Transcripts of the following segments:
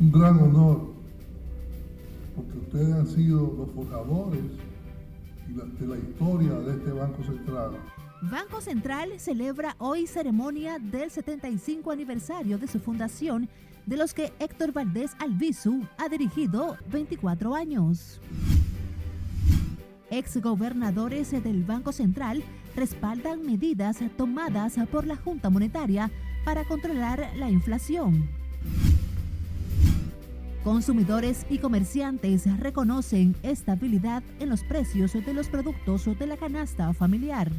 un gran honor, porque ustedes han sido los forjadores de la historia de este Banco Central. Banco Central celebra hoy ceremonia del 75 aniversario de su fundación, de los que Héctor Valdés Albizu ha dirigido 24 años. Exgobernadores del Banco Central respaldan medidas tomadas por la Junta Monetaria para controlar la inflación. Consumidores y comerciantes reconocen estabilidad en los precios de los productos de la canasta familiar.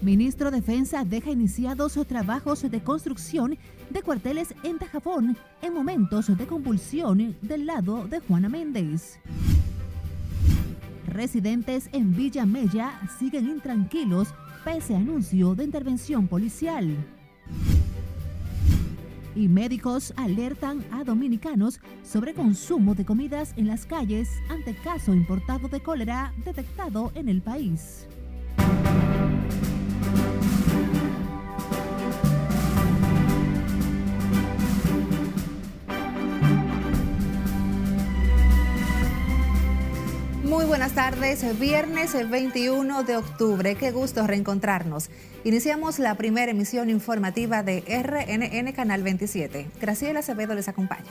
Ministro de Defensa deja iniciados trabajos de construcción de cuarteles en Tajafón en momentos de convulsión del lado de Juana Méndez. Residentes en Villa Mella siguen intranquilos pese a anuncio de intervención policial. Y médicos alertan a dominicanos sobre consumo de comidas en las calles ante caso importado de cólera detectado en el país. Buenas tardes, viernes 21 de octubre, qué gusto reencontrarnos. Iniciamos la primera emisión informativa de RNN Canal 27. Graciela Acevedo les acompaña.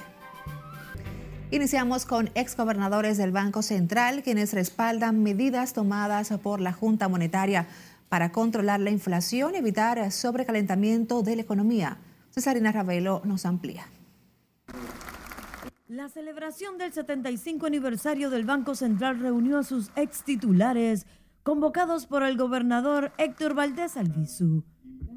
Iniciamos con exgobernadores del Banco Central, quienes respaldan medidas tomadas por la Junta Monetaria para controlar la inflación y evitar sobrecalentamiento de la economía. Cesarina Ravelo nos amplía. La celebración del 75 aniversario del Banco Central reunió a sus ex titulares, convocados por el gobernador Héctor Valdés Albizu.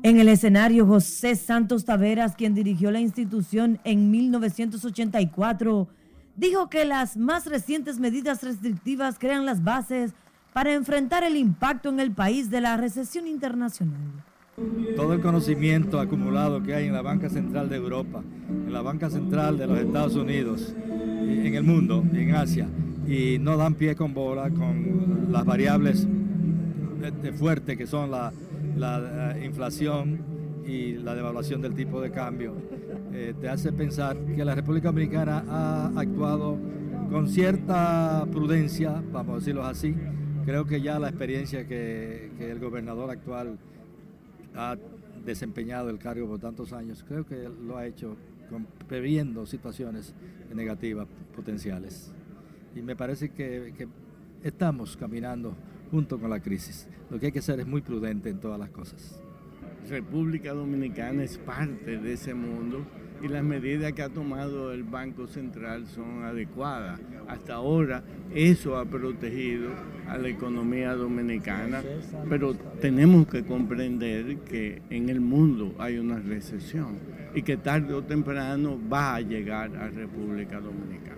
En el escenario, José Santos Taveras, quien dirigió la institución en 1984, dijo que las más recientes medidas restrictivas crean las bases para enfrentar el impacto en el país de la recesión internacional todo el conocimiento acumulado que hay en la banca central de Europa, en la banca central de los Estados Unidos, en el mundo, en Asia, y no dan pie con bola con las variables fuertes que son la, eh, inflación y la devaluación del tipo de cambio. Eh, te hace pensar que la República Dominicana ha actuado con cierta prudencia, vamos a decirlo así. Creo que ya la experiencia que, que el gobernador actual ha desempeñado el cargo por tantos años, creo que lo ha hecho previendo situaciones negativas potenciales. Y me parece que, estamos caminando junto con la crisis. Lo que hay que hacer es muy prudente en todas las cosas. República Dominicana es parte de ese mundo y las medidas que ha tomado el Banco Central son adecuadas. Hasta ahora eso ha protegido a la economía dominicana, pero tenemos que comprender que en el mundo hay una recesión y que tarde o temprano va a llegar a República Dominicana.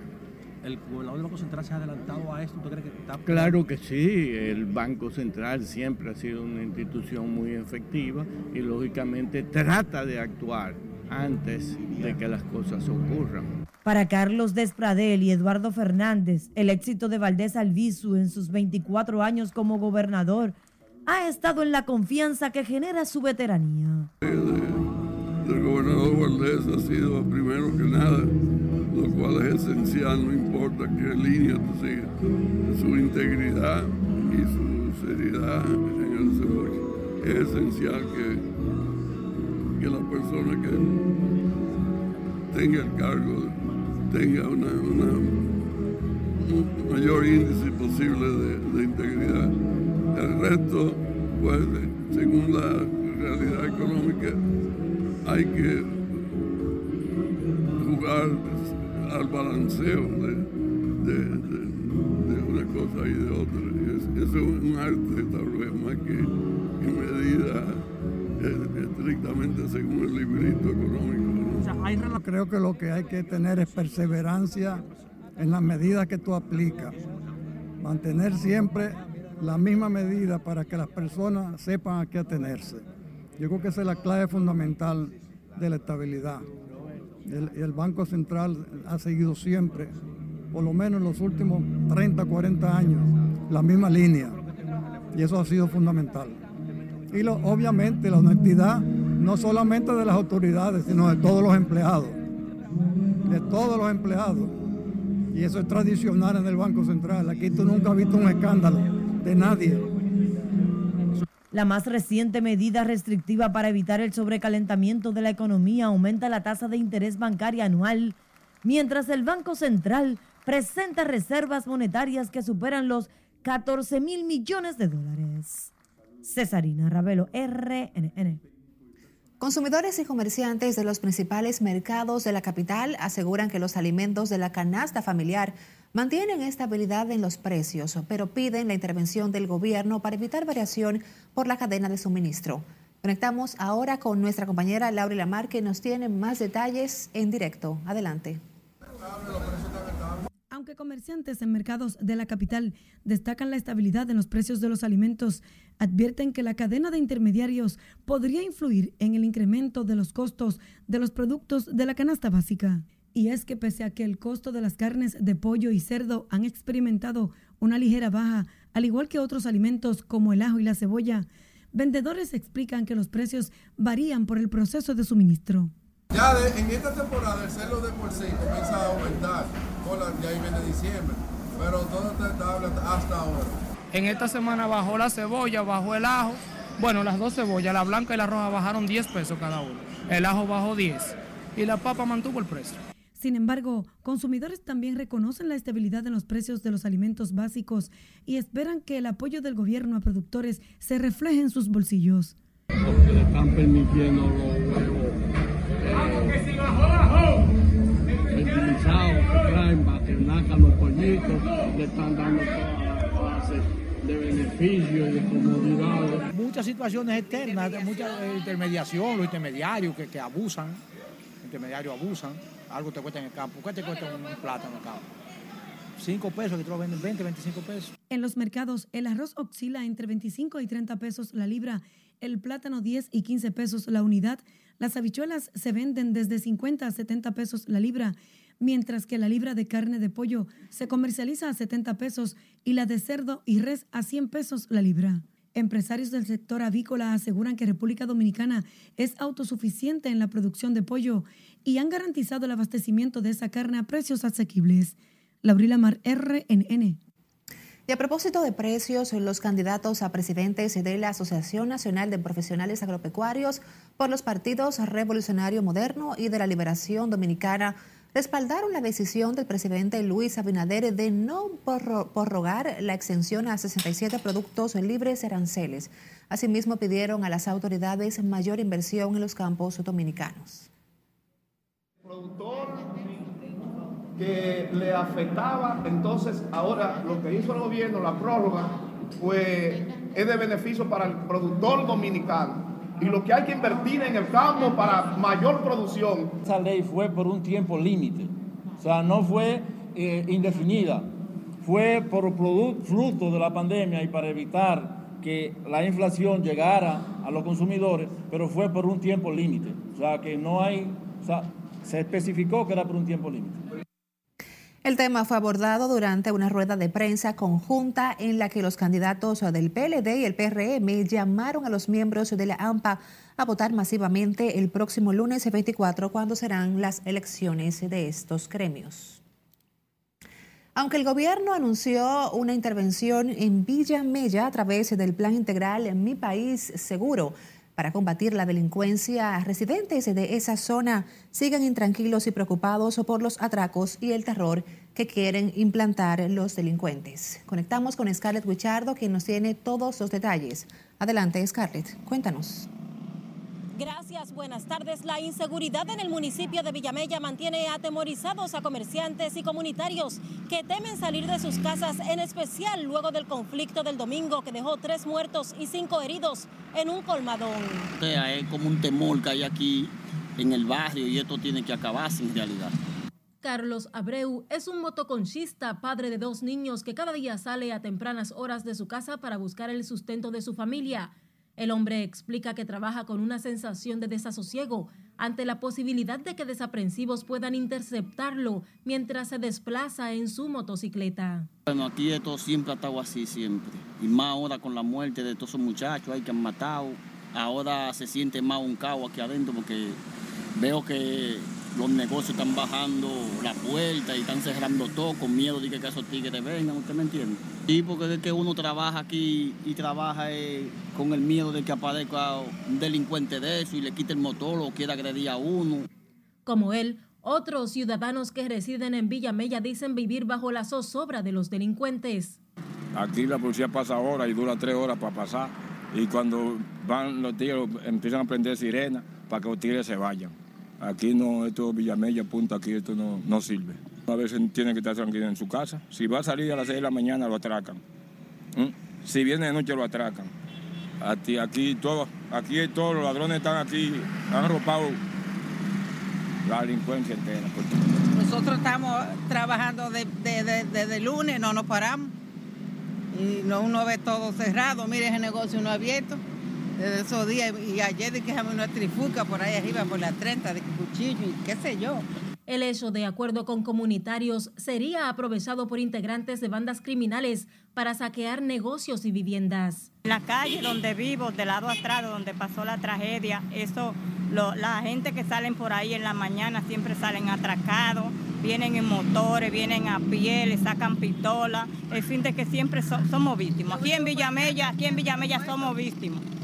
¿El gobernador del Banco Central se ha adelantado a esto? crees que está... Claro que sí, el Banco Central siempre ha sido una institución muy efectiva y lógicamente trata de actuar antes de que las cosas ocurran. Para Carlos Despradel y Eduardo Fernández, el éxito de Valdés Albizu en sus 24 años como gobernador ha estado en la confianza que genera su veteranía. El, gobernador Valdés ha sido primero que nada, lo cual es esencial, no importa qué línea tú sigas, su integridad y su seriedad en el desarrollo. Es esencial que que la persona que tenga el cargo tenga una, un mayor índice posible de, integridad. El resto, pues, según la realidad económica, hay que jugar al balanceo de, una cosa y de otra. eso es un arte, tal vez, más que, que medida estrictamente según el librito económico. Creo que lo que hay que tener es perseverancia en las medidas que tú aplicas. Mantener siempre la misma medida para que las personas sepan a qué atenerse. Yo creo que esa es la clave fundamental de la estabilidad. El, el Banco Central ha seguido siempre, por lo menos en los últimos 30, 40 años, la misma línea. Y eso ha sido fundamental y obviamente la honestidad no solamente de las autoridades, sino de todos los empleados. de todos los empleados. Y eso es tradicional en el Banco Central. Aquí tú nunca has visto un escándalo de nadie. La más reciente medida restrictiva para evitar el sobrecalentamiento de la economía aumenta la tasa de interés bancaria anual, mientras el Banco Central presenta reservas monetarias que superan los 14 mil millones de dólares. Cesarina Ravelo, RNN. Consumidores y comerciantes de los principales mercados de la capital aseguran que los alimentos de la canasta familiar mantienen estabilidad en los precios, pero piden la intervención del gobierno para evitar variación por la cadena de suministro. Conectamos ahora con nuestra compañera Laura Lamar que nos tiene más detalles en directo. Adelante. Aunque comerciantes en mercados de la capital destacan la estabilidad en los precios de los alimentos, advierten que la cadena de intermediarios podría influir en el incremento de los costos de los productos de la canasta básica. Y es que pese a que el costo de las carnes de pollo y cerdo han experimentado una ligera baja, al igual que otros alimentos como el ajo y la cebolla, vendedores explican que los precios varían por el proceso de suministro. Ya en esta temporada el celo de por sí comienza a aumentar, ya ahí viene diciembre, pero todo está estable hasta ahora. En esta semana bajó la cebolla, bajó el ajo. Bueno, las dos cebollas, la blanca y la roja, bajaron 10 pesos cada uno. El ajo bajó 10 y la papa mantuvo el precio. Sin embargo, consumidores también reconocen la estabilidad en los precios de los alimentos básicos y esperan que el apoyo del gobierno a productores se refleje en sus bolsillos. Porque le están permitiendo los huevos fertilizados que traen para los pollitos, le están dando todas las clases de beneficios y de comodidades. Muchas situaciones externas, mucha intermediación, los intermediarios que, que abusan, intermediarios abusan, algo te cuesta en el campo. ¿Qué te cuesta un plátano en el campo? 5 pesos, que te lo venden 20, 25 pesos. En los mercados, el arroz oscila entre 25 y 30 pesos la libra, el plátano 10 y 15 pesos la unidad, las habichuelas se venden desde 50 a 70 pesos la libra, mientras que la libra de carne de pollo se comercializa a 70 pesos y la de cerdo y res a 100 pesos la libra. Empresarios del sector avícola aseguran que República Dominicana es autosuficiente en la producción de pollo y han garantizado el abastecimiento de esa carne a precios asequibles. Laurila Mar, RNN. Y a propósito de precios, los candidatos a presidentes de la Asociación Nacional de Profesionales Agropecuarios por los partidos Revolucionario Moderno y de la Liberación Dominicana respaldaron la decisión del presidente Luis Abinader de no prorrogar la exención a 67 productos libres aranceles. Asimismo, pidieron a las autoridades mayor inversión en los campos dominicanos que le afectaba. Entonces, ahora lo que hizo el gobierno, la prórroga, pues es de beneficio para el productor dominicano. Y lo que hay que invertir en el campo para mayor producción. Esa ley fue por un tiempo límite, o sea, no fue eh, indefinida, fue por fruto de la pandemia y para evitar que la inflación llegara a los consumidores, pero fue por un tiempo límite. O sea, que no hay, o sea, se especificó que era por un tiempo límite. El tema fue abordado durante una rueda de prensa conjunta en la que los candidatos del PLD y el PRM llamaron a los miembros de la AMPA a votar masivamente el próximo lunes 24 cuando serán las elecciones de estos gremios. Aunque el gobierno anunció una intervención en Villa Mella a través del Plan Integral Mi País Seguro, para combatir la delincuencia, residentes de esa zona siguen intranquilos y preocupados por los atracos y el terror que quieren implantar los delincuentes. Conectamos con Scarlett Wichardo, quien nos tiene todos los detalles. Adelante, Scarlett, cuéntanos. Gracias, buenas tardes. La inseguridad en el municipio de Villamella mantiene atemorizados a comerciantes y comunitarios que temen salir de sus casas, en especial luego del conflicto del domingo que dejó tres muertos y cinco heridos en un colmadón. O sea, es como un temor que hay aquí en el barrio y esto tiene que acabarse en realidad. Carlos Abreu es un motoconchista, padre de dos niños que cada día sale a tempranas horas de su casa para buscar el sustento de su familia. El hombre explica que trabaja con una sensación de desasosiego ante la posibilidad de que desaprensivos puedan interceptarlo mientras se desplaza en su motocicleta. Bueno, aquí esto siempre ha estado así, siempre. Y más ahora con la muerte de todos esos muchachos ahí que han matado. Ahora se siente más un caos aquí adentro porque veo que los negocios están bajando la puerta y están cerrando todo con miedo de que esos tigres vengan, ¿usted me entiende? Sí, porque es que uno trabaja aquí y trabaja eh, con el miedo de que aparezca un delincuente de eso y le quite el motor o quiera agredir a uno. Como él, otros ciudadanos que residen en Villa Mella dicen vivir bajo la zozobra de los delincuentes. Aquí la policía pasa horas y dura tres horas para pasar. Y cuando van los tigres empiezan a prender sirena para que los tigres se vayan. Aquí no, esto Villamella, punto, aquí esto no, no sirve. A veces tienen que estar tranquilos en su casa. Si va a salir a las 6 de la mañana, lo atracan. ¿Mm? Si viene de noche, lo atracan. Aquí, aquí, todo, aquí todos los ladrones están aquí, han robado la delincuencia entera. Nosotros estamos trabajando desde de, de, lunes, no nos paramos. Y no, uno ve todo cerrado, mire ese negocio no abierto desde esos días. Y ayer dejamos una trifuca por ahí arriba, por la 30, de cuchillo y qué sé yo. El hecho, de acuerdo con comunitarios, sería aprovechado por integrantes de bandas criminales para saquear negocios y viviendas. La calle donde vivo, del lado atrás, donde pasó la tragedia, eso, lo, la gente que salen por ahí en la mañana siempre salen atracados, vienen en motores, vienen a pie, le sacan pistola, el fin de que siempre so, somos víctimas. Aquí en Villamella, aquí en Villamella somos víctimas.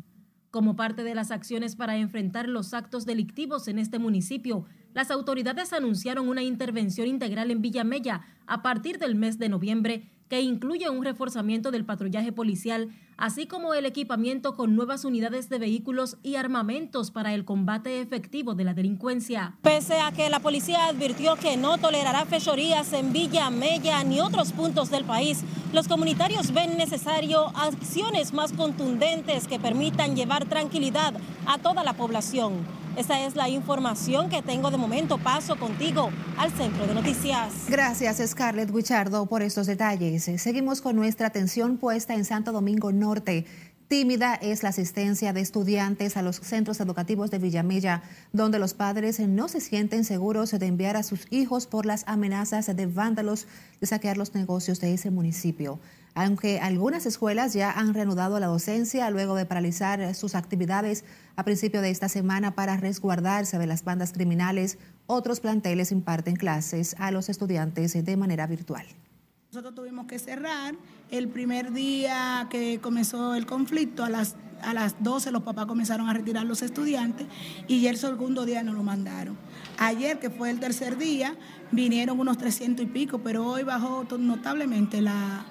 Como parte de las acciones para enfrentar los actos delictivos en este municipio, las autoridades anunciaron una intervención integral en Villamella a partir del mes de noviembre que incluye un reforzamiento del patrullaje policial, así como el equipamiento con nuevas unidades de vehículos y armamentos para el combate efectivo de la delincuencia. Pese a que la policía advirtió que no tolerará fechorías en Villa Mella ni otros puntos del país, los comunitarios ven necesario acciones más contundentes que permitan llevar tranquilidad a toda la población. Esa es la información que tengo de momento. Paso contigo al centro de noticias. Gracias, Scarlett Guichardo, por estos detalles. Seguimos con nuestra atención puesta en Santo Domingo Norte. Tímida es la asistencia de estudiantes a los centros educativos de Villamella, donde los padres no se sienten seguros de enviar a sus hijos por las amenazas de vándalos de saquear los negocios de ese municipio. Aunque algunas escuelas ya han reanudado la docencia luego de paralizar sus actividades a principio de esta semana para resguardarse de las bandas criminales, otros planteles imparten clases a los estudiantes de manera virtual. Nosotros tuvimos que cerrar. El primer día que comenzó el conflicto, a las, a las 12 los papás comenzaron a retirar los estudiantes y el segundo día nos lo mandaron. Ayer, que fue el tercer día, vinieron unos 300 y pico, pero hoy bajó notablemente la,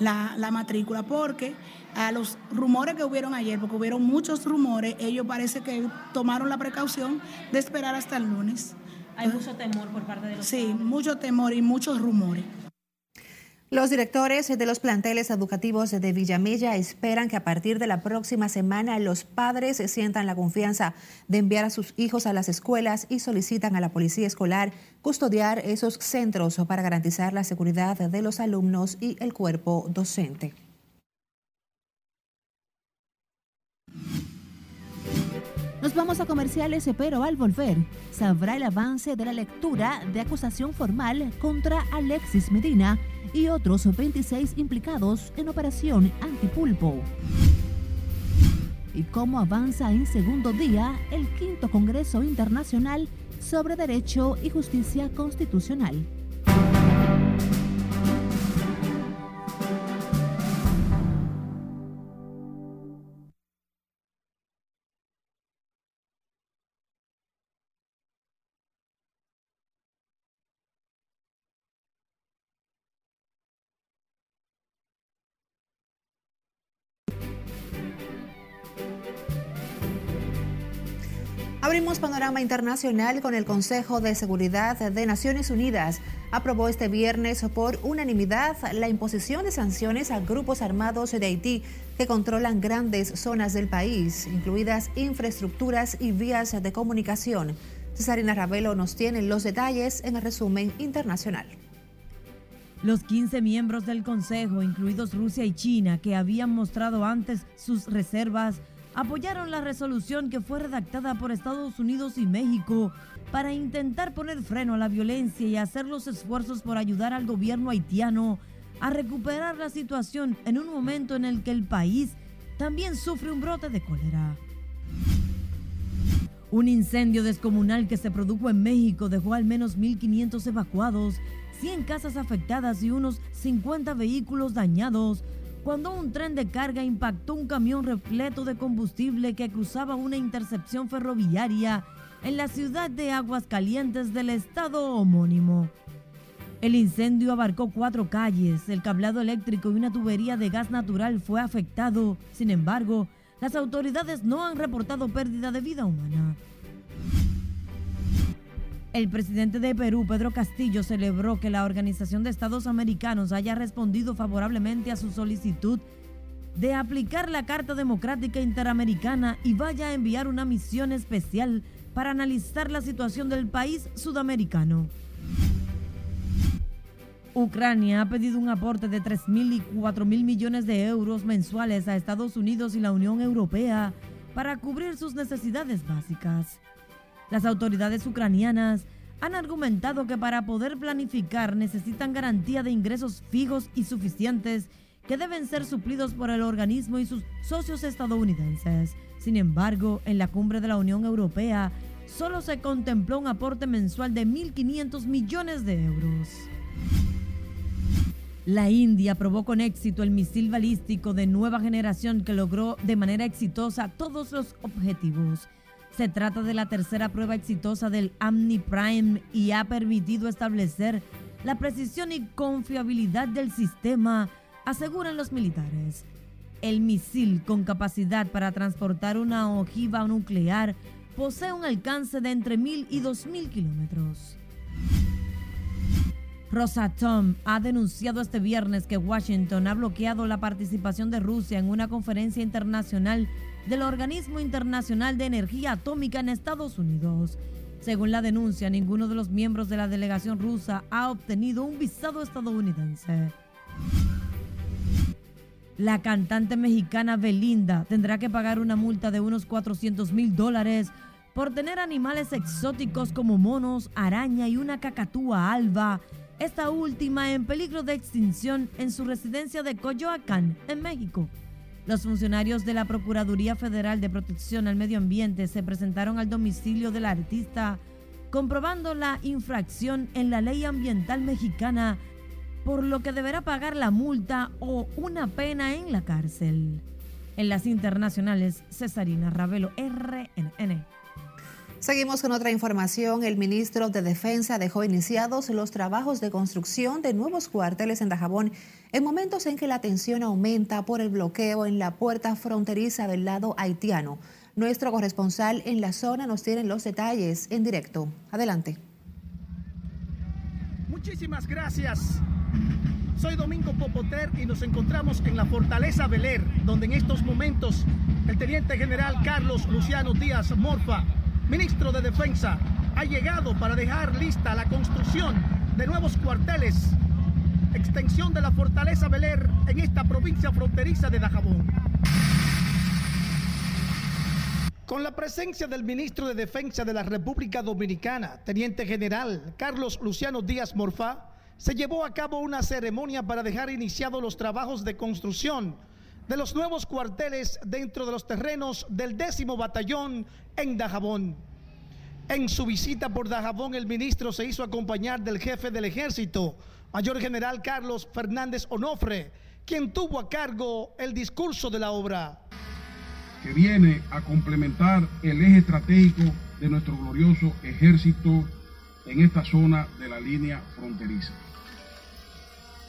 la, la, matrícula, porque a los rumores que hubieron ayer, porque hubieron muchos rumores, ellos parece que tomaron la precaución de esperar hasta el lunes. Hay mucho temor por parte de los Sí, padres. mucho temor y muchos rumores. Los directores de los planteles educativos de Villamella esperan que a partir de la próxima semana los padres sientan la confianza de enviar a sus hijos a las escuelas y solicitan a la policía escolar custodiar esos centros para garantizar la seguridad de los alumnos y el cuerpo docente. Nos vamos a comerciales, pero al volver sabrá el avance de la lectura de acusación formal contra Alexis Medina y otros 26 implicados en operación antipulpo. Y cómo avanza en segundo día el quinto Congreso Internacional sobre Derecho y Justicia Constitucional. Abrimos panorama internacional con el Consejo de Seguridad de Naciones Unidas. Aprobó este viernes por unanimidad la imposición de sanciones a grupos armados de Haití que controlan grandes zonas del país, incluidas infraestructuras y vías de comunicación. Cesarina Ravelo nos tiene los detalles en el resumen internacional. Los 15 miembros del Consejo, incluidos Rusia y China, que habían mostrado antes sus reservas, apoyaron la resolución que fue redactada por Estados Unidos y México para intentar poner freno a la violencia y hacer los esfuerzos por ayudar al gobierno haitiano a recuperar la situación en un momento en el que el país también sufre un brote de cólera. Un incendio descomunal que se produjo en México dejó al menos 1.500 evacuados, 100 casas afectadas y unos 50 vehículos dañados cuando un tren de carga impactó un camión repleto de combustible que cruzaba una intercepción ferroviaria en la ciudad de Aguascalientes del estado homónimo. El incendio abarcó cuatro calles, el cablado eléctrico y una tubería de gas natural fue afectado. Sin embargo, las autoridades no han reportado pérdida de vida humana. El presidente de Perú, Pedro Castillo, celebró que la Organización de Estados Americanos haya respondido favorablemente a su solicitud de aplicar la Carta Democrática Interamericana y vaya a enviar una misión especial para analizar la situación del país sudamericano. Ucrania ha pedido un aporte de 3.000 y 4.000 millones de euros mensuales a Estados Unidos y la Unión Europea para cubrir sus necesidades básicas. Las autoridades ucranianas han argumentado que para poder planificar necesitan garantía de ingresos fijos y suficientes que deben ser suplidos por el organismo y sus socios estadounidenses. Sin embargo, en la cumbre de la Unión Europea solo se contempló un aporte mensual de 1.500 millones de euros. La India probó con éxito el misil balístico de nueva generación que logró de manera exitosa todos los objetivos. Se trata de la tercera prueba exitosa del Amni Prime y ha permitido establecer la precisión y confiabilidad del sistema, aseguran los militares. El misil con capacidad para transportar una ojiva nuclear posee un alcance de entre 1.000 y 2.000 kilómetros. Rosatom ha denunciado este viernes que Washington ha bloqueado la participación de Rusia en una conferencia internacional del Organismo Internacional de Energía Atómica en Estados Unidos. Según la denuncia, ninguno de los miembros de la delegación rusa ha obtenido un visado estadounidense. La cantante mexicana Belinda tendrá que pagar una multa de unos 400 mil dólares por tener animales exóticos como monos, araña y una cacatúa alba, esta última en peligro de extinción en su residencia de Coyoacán, en México. Los funcionarios de la Procuraduría Federal de Protección al Medio Ambiente se presentaron al domicilio del artista comprobando la infracción en la ley ambiental mexicana, por lo que deberá pagar la multa o una pena en la cárcel. En las internacionales, Cesarina Ravelo, RNN. Seguimos con otra información. El ministro de Defensa dejó iniciados los trabajos de construcción de nuevos cuarteles en Dajabón en momentos en que la tensión aumenta por el bloqueo en la puerta fronteriza del lado haitiano. Nuestro corresponsal en la zona nos tiene los detalles en directo. Adelante. Muchísimas gracias. Soy Domingo Popoter y nos encontramos en la Fortaleza Beler, donde en estos momentos el teniente general Carlos Luciano Díaz Morfa ministro de Defensa, ha llegado para dejar lista la construcción de nuevos cuarteles, extensión de la fortaleza Beler en esta provincia fronteriza de Dajabón. Con la presencia del ministro de Defensa de la República Dominicana, teniente general Carlos Luciano Díaz Morfá, se llevó a cabo una ceremonia para dejar iniciados los trabajos de construcción de los nuevos cuarteles dentro de los terrenos del décimo batallón en Dajabón. En su visita por Dajabón, el ministro se hizo acompañar del jefe del ejército, mayor general Carlos Fernández Onofre, quien tuvo a cargo el discurso de la obra. Que viene a complementar el eje estratégico de nuestro glorioso ejército en esta zona de la línea fronteriza.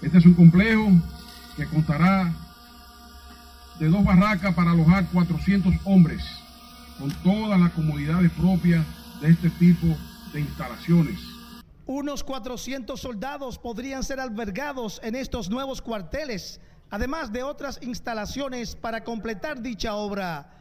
Este es un complejo que constará de dos barracas para alojar 400 hombres, con todas las comodidades propias de este tipo de instalaciones. Unos 400 soldados podrían ser albergados en estos nuevos cuarteles, además de otras instalaciones para completar dicha obra.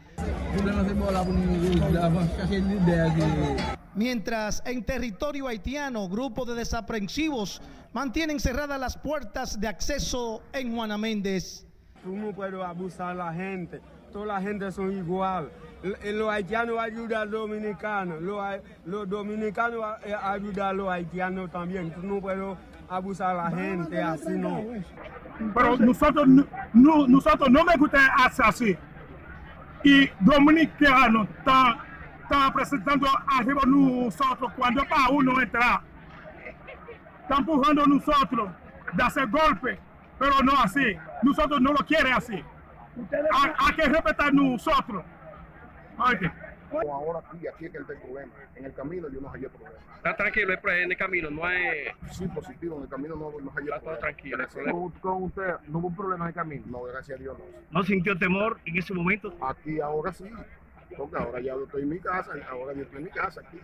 Mientras en territorio haitiano, grupos de desaprensivos mantienen cerradas las puertas de acceso en Juana Méndez. Tú no puedes abusar a la gente. Toda la gente son igual. Los haitianos ayudan a los dominicanos. Los, dominicanos eh, ayudan a los haitianos también. Tú no puedes abusar a la gente así, no. Pero nosotros no, nosotros no me gusta hacer así. Y dominicanos están están presentando arriba nosotros cuando para uno entrar. Están empujando a nosotros de hacer golpe, pero no así. Nosotros no lo quieren así. Hay, que respetar nosotros. Oye. Ahora aquí, aquí es que está el problema. En el camino yo no hallé problema. Está tranquilo en el camino, no hay... Sí, positivo, en el camino no, no hallé Está todo tranquilo. ¿Con, con usted no hubo problema en el camino? No, gracias a Dios no. ¿No sintió temor en ese momento? Aquí ahora sí, porque ahora ya estoy en mi casa, ahora yo estoy en mi casa aquí.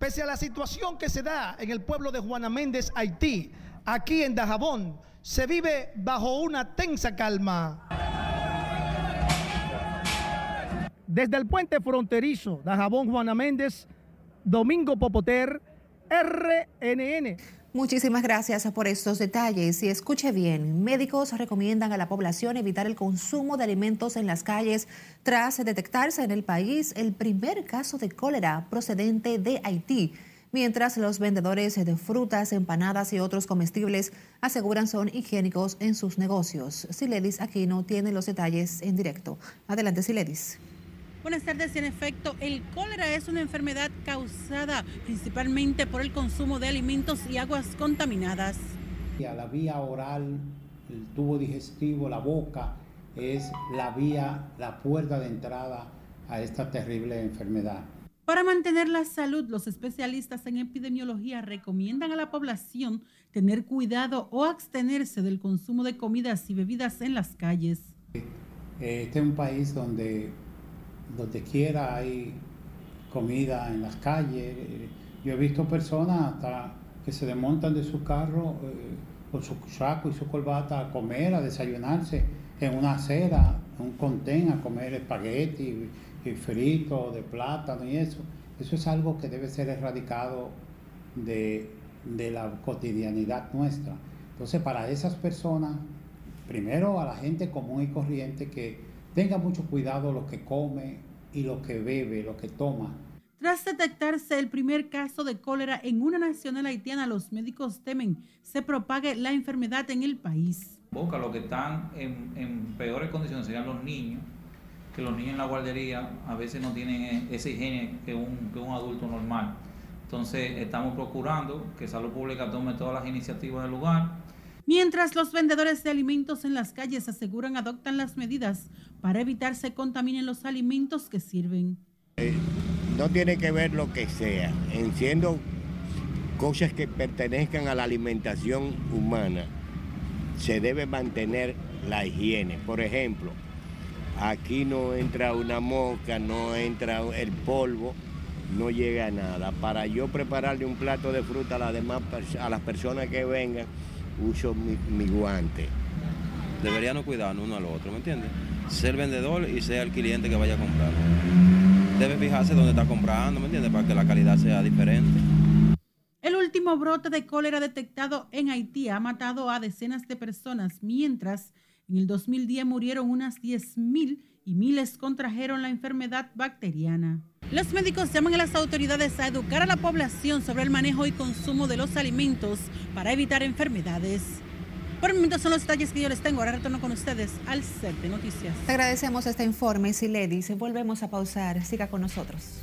Pese a la situación que se da en el pueblo de Juana Méndez, Haití, aquí en Dajabón, se vive bajo una tensa calma. Desde el puente fronterizo Dajabón Juana Méndez, Domingo Popoter, RNN. Muchísimas gracias por estos detalles. Y escuche bien, médicos recomiendan a la población evitar el consumo de alimentos en las calles tras detectarse en el país el primer caso de cólera procedente de Haití, mientras los vendedores de frutas, empanadas y otros comestibles aseguran son higiénicos en sus negocios. Siledis Aquino tiene los detalles en directo. Adelante, Siledis. Buenas tardes. En efecto, el cólera es una enfermedad causada principalmente por el consumo de alimentos y aguas contaminadas. La vía oral, el tubo digestivo, la boca, es la vía, la puerta de entrada a esta terrible enfermedad. Para mantener la salud, los especialistas en epidemiología recomiendan a la población tener cuidado o abstenerse del consumo de comidas y bebidas en las calles. Este es un país donde donde quiera hay comida en las calles. Yo he visto personas hasta que se desmontan de su carro eh, con su saco y su corbata a comer, a desayunarse en una acera, en un contén, a comer espagueti y fritos de plátano y eso. Eso es algo que debe ser erradicado de, de la cotidianidad nuestra. Entonces, para esas personas, primero a la gente común y corriente que tenga mucho cuidado lo que come y lo que bebe, lo que toma. Tras detectarse el primer caso de cólera en una nacional haitiana, los médicos temen se propague la enfermedad en el país. Boca, los que están en, en peores condiciones serían los niños, que los niños en la guardería a veces no tienen esa higiene que un, que un adulto normal. Entonces estamos procurando que Salud Pública tome todas las iniciativas del lugar Mientras los vendedores de alimentos en las calles aseguran adoptan las medidas para evitar se contaminen los alimentos que sirven. Eh, no tiene que ver lo que sea, en siendo cosas que pertenezcan a la alimentación humana, se debe mantener la higiene. Por ejemplo, aquí no entra una mosca, no entra el polvo, no llega nada. Para yo prepararle un plato de fruta a las demás a las personas que vengan, uso mi, guante. Deberíamos cuidarnos uno al otro, ¿me entiendes? Ser vendedor y ser el cliente que vaya a comprar. Debe fijarse dónde está comprando, ¿me entiendes? Para que la calidad sea diferente. El último brote de cólera detectado en Haití ha matado a decenas de personas, mientras en el 2010 murieron unas 10.000 y miles contrajeron la enfermedad bacteriana. Los médicos llaman a las autoridades a educar a la población sobre el manejo y consumo de los alimentos para evitar enfermedades. Por el momento son los detalles que yo les tengo. Ahora retorno con ustedes al set de noticias. Te agradecemos este informe, Siledis. Volvemos a pausar. Siga con nosotros.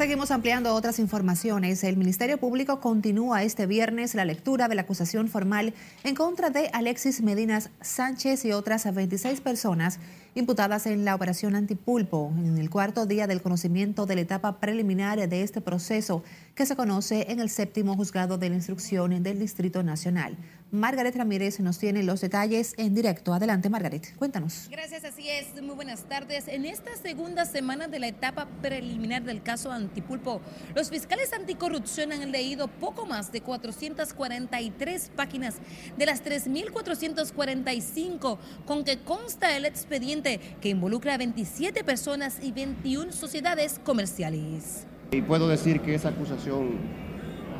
Seguimos ampliando otras informaciones. El Ministerio Público continúa este viernes la lectura de la acusación formal en contra de Alexis Medinas Sánchez y otras 26 personas imputadas en la operación Antipulpo, en el cuarto día del conocimiento de la etapa preliminar de este proceso que se conoce en el séptimo juzgado de la instrucción del Distrito Nacional. Margaret Ramírez nos tiene los detalles en directo. Adelante, Margaret, cuéntanos. Gracias, así es. Muy buenas tardes. En esta segunda semana de la etapa preliminar del caso Antipulpo, los fiscales anticorrupción han leído poco más de 443 páginas de las 3.445 con que consta el expediente que involucra a 27 personas y 21 sociedades comerciales. Y puedo decir que esa acusación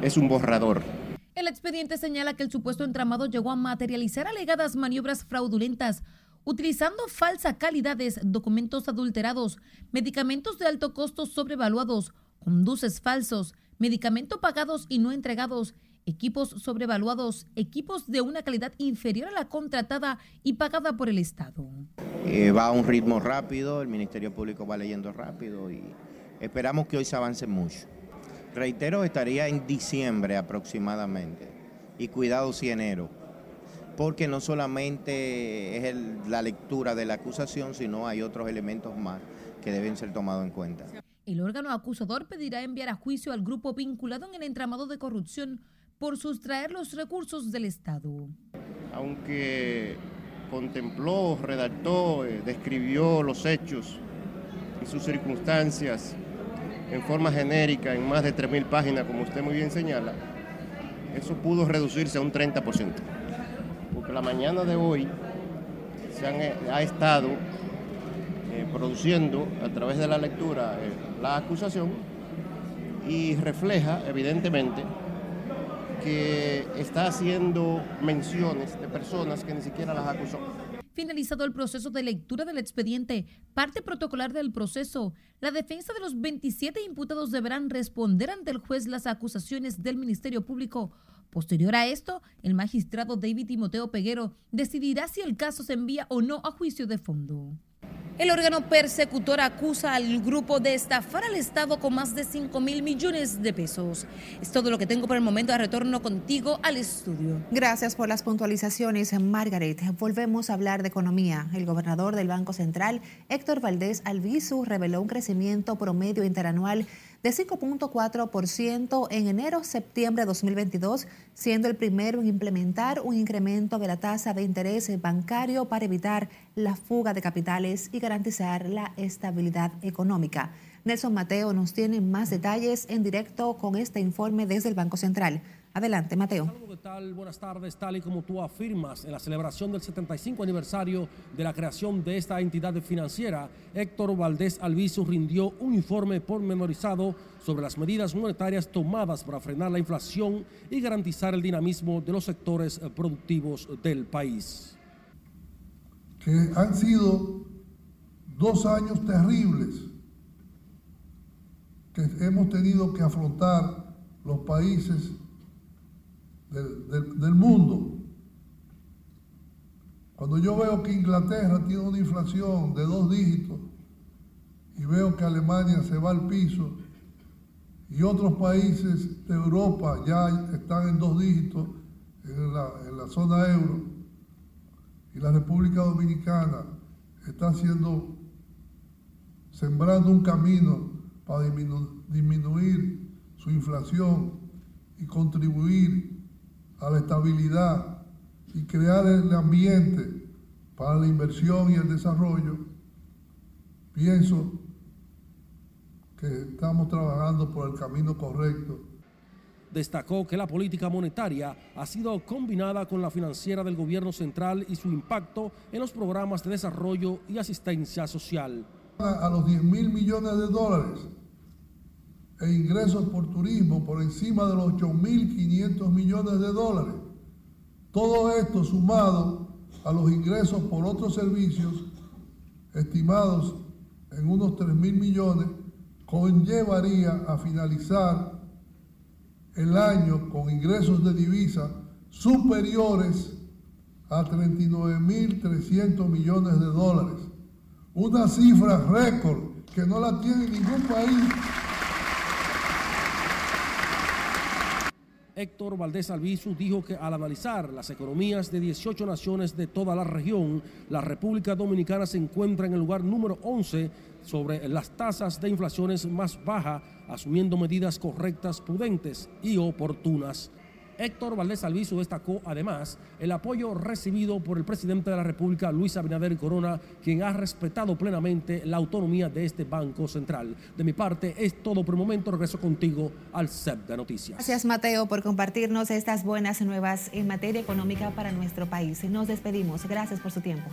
es un borrador el expediente señala que el supuesto entramado llegó a materializar alegadas maniobras fraudulentas utilizando falsas calidades, documentos adulterados, medicamentos de alto costo sobrevaluados, conduces falsos, medicamentos pagados y no entregados, equipos sobrevaluados, equipos de una calidad inferior a la contratada y pagada por el Estado. Eh, va a un ritmo rápido, el Ministerio Público va leyendo rápido y esperamos que hoy se avance mucho. Reitero, estaría en diciembre aproximadamente y cuidado si enero, porque no solamente es la lectura de la acusación, sino hay otros elementos más que deben ser tomados en cuenta. El órgano acusador pedirá enviar a juicio al grupo vinculado en el entramado de corrupción por sustraer los recursos del Estado. Aunque contempló, redactó, eh, describió los hechos y sus circunstancias en forma genérica en más de 3.000 páginas, como usted muy bien señala, eso pudo reducirse a un 30%. Porque la mañana de hoy se eh, ha estado eh, produciendo a través de la lectura la acusación y refleja evidentemente que está haciendo menciones de personas que ni siquiera las acusó. Finalizado el proceso de lectura del expediente, parte protocolar del proceso, la defensa de los 27 imputados deberán responder ante el juez las acusaciones del Ministerio Público. Posterior a esto, el magistrado David Timoteo Peguero decidirá si el caso se envía o no a juicio de fondo. El órgano persecutor acusa al grupo de estafar al Estado con más de 5 mil millones de pesos. Es todo lo que tengo por el momento. Retorno contigo al estudio. Gracias por las puntualizaciones, Margaret. Volvemos a hablar de economía. El gobernador del Banco Central, Héctor Valdés Albizu, reveló un crecimiento promedio interanual de 5.4% en enero-septiembre de 2022, siendo el primero en implementar un incremento de la tasa de interés bancario para evitar la fuga de capitales y garantizar la estabilidad económica. Nelson Mateo nos tiene más detalles en directo con este informe desde el Banco Central. Adelante, Mateo. ¿qué tal? Buenas tardes. Tal y como tú afirmas, en la celebración del 75 aniversario de la creación de esta entidad financiera, Héctor Valdés Alviso rindió un informe pormenorizado sobre las medidas monetarias tomadas para frenar la inflación y garantizar el dinamismo de los sectores productivos del país. Que han sido dos años terribles que hemos tenido que afrontar los países del, mundo. Cuando yo veo que Inglaterra tiene una inflación de dos dígitos y veo que Alemania se va al piso y otros países de Europa ya están en dos dígitos en la, zona euro y la República Dominicana está haciendo, sembrando un camino para disminuir su inflación y contribuir a la estabilidad y crear el ambiente para la inversión y el desarrollo, pienso que estamos trabajando por el camino correcto. Destacó que la política monetaria ha sido combinada con la financiera del gobierno central y su impacto en los programas de desarrollo y asistencia social. A los 10 mil millones de dólares e ingresos por turismo por encima de los 8.500 millones de dólares. Todo esto sumado a los ingresos por otros servicios estimados en unos 3.000 millones, conllevaría a finalizar el año con ingresos de divisa superiores a 39.300 millones de dólares. Una cifra récord que no la tiene ningún país Héctor Valdés Albizu dijo que al analizar las economías de 18 naciones de toda la región, la República Dominicana se encuentra en el lugar número 11 sobre las tasas de inflaciones más bajas, asumiendo medidas correctas, prudentes y oportunas. Héctor Valdés Alviso destacó además el apoyo recibido por el presidente de la República, Luis Abinader Corona, quien ha respetado plenamente la autonomía de este Banco Central. De mi parte, es todo por el momento. Regreso contigo al CEP de Noticias. Gracias, Mateo, por compartirnos estas buenas nuevas en materia económica para nuestro país. Nos despedimos. Gracias por su tiempo.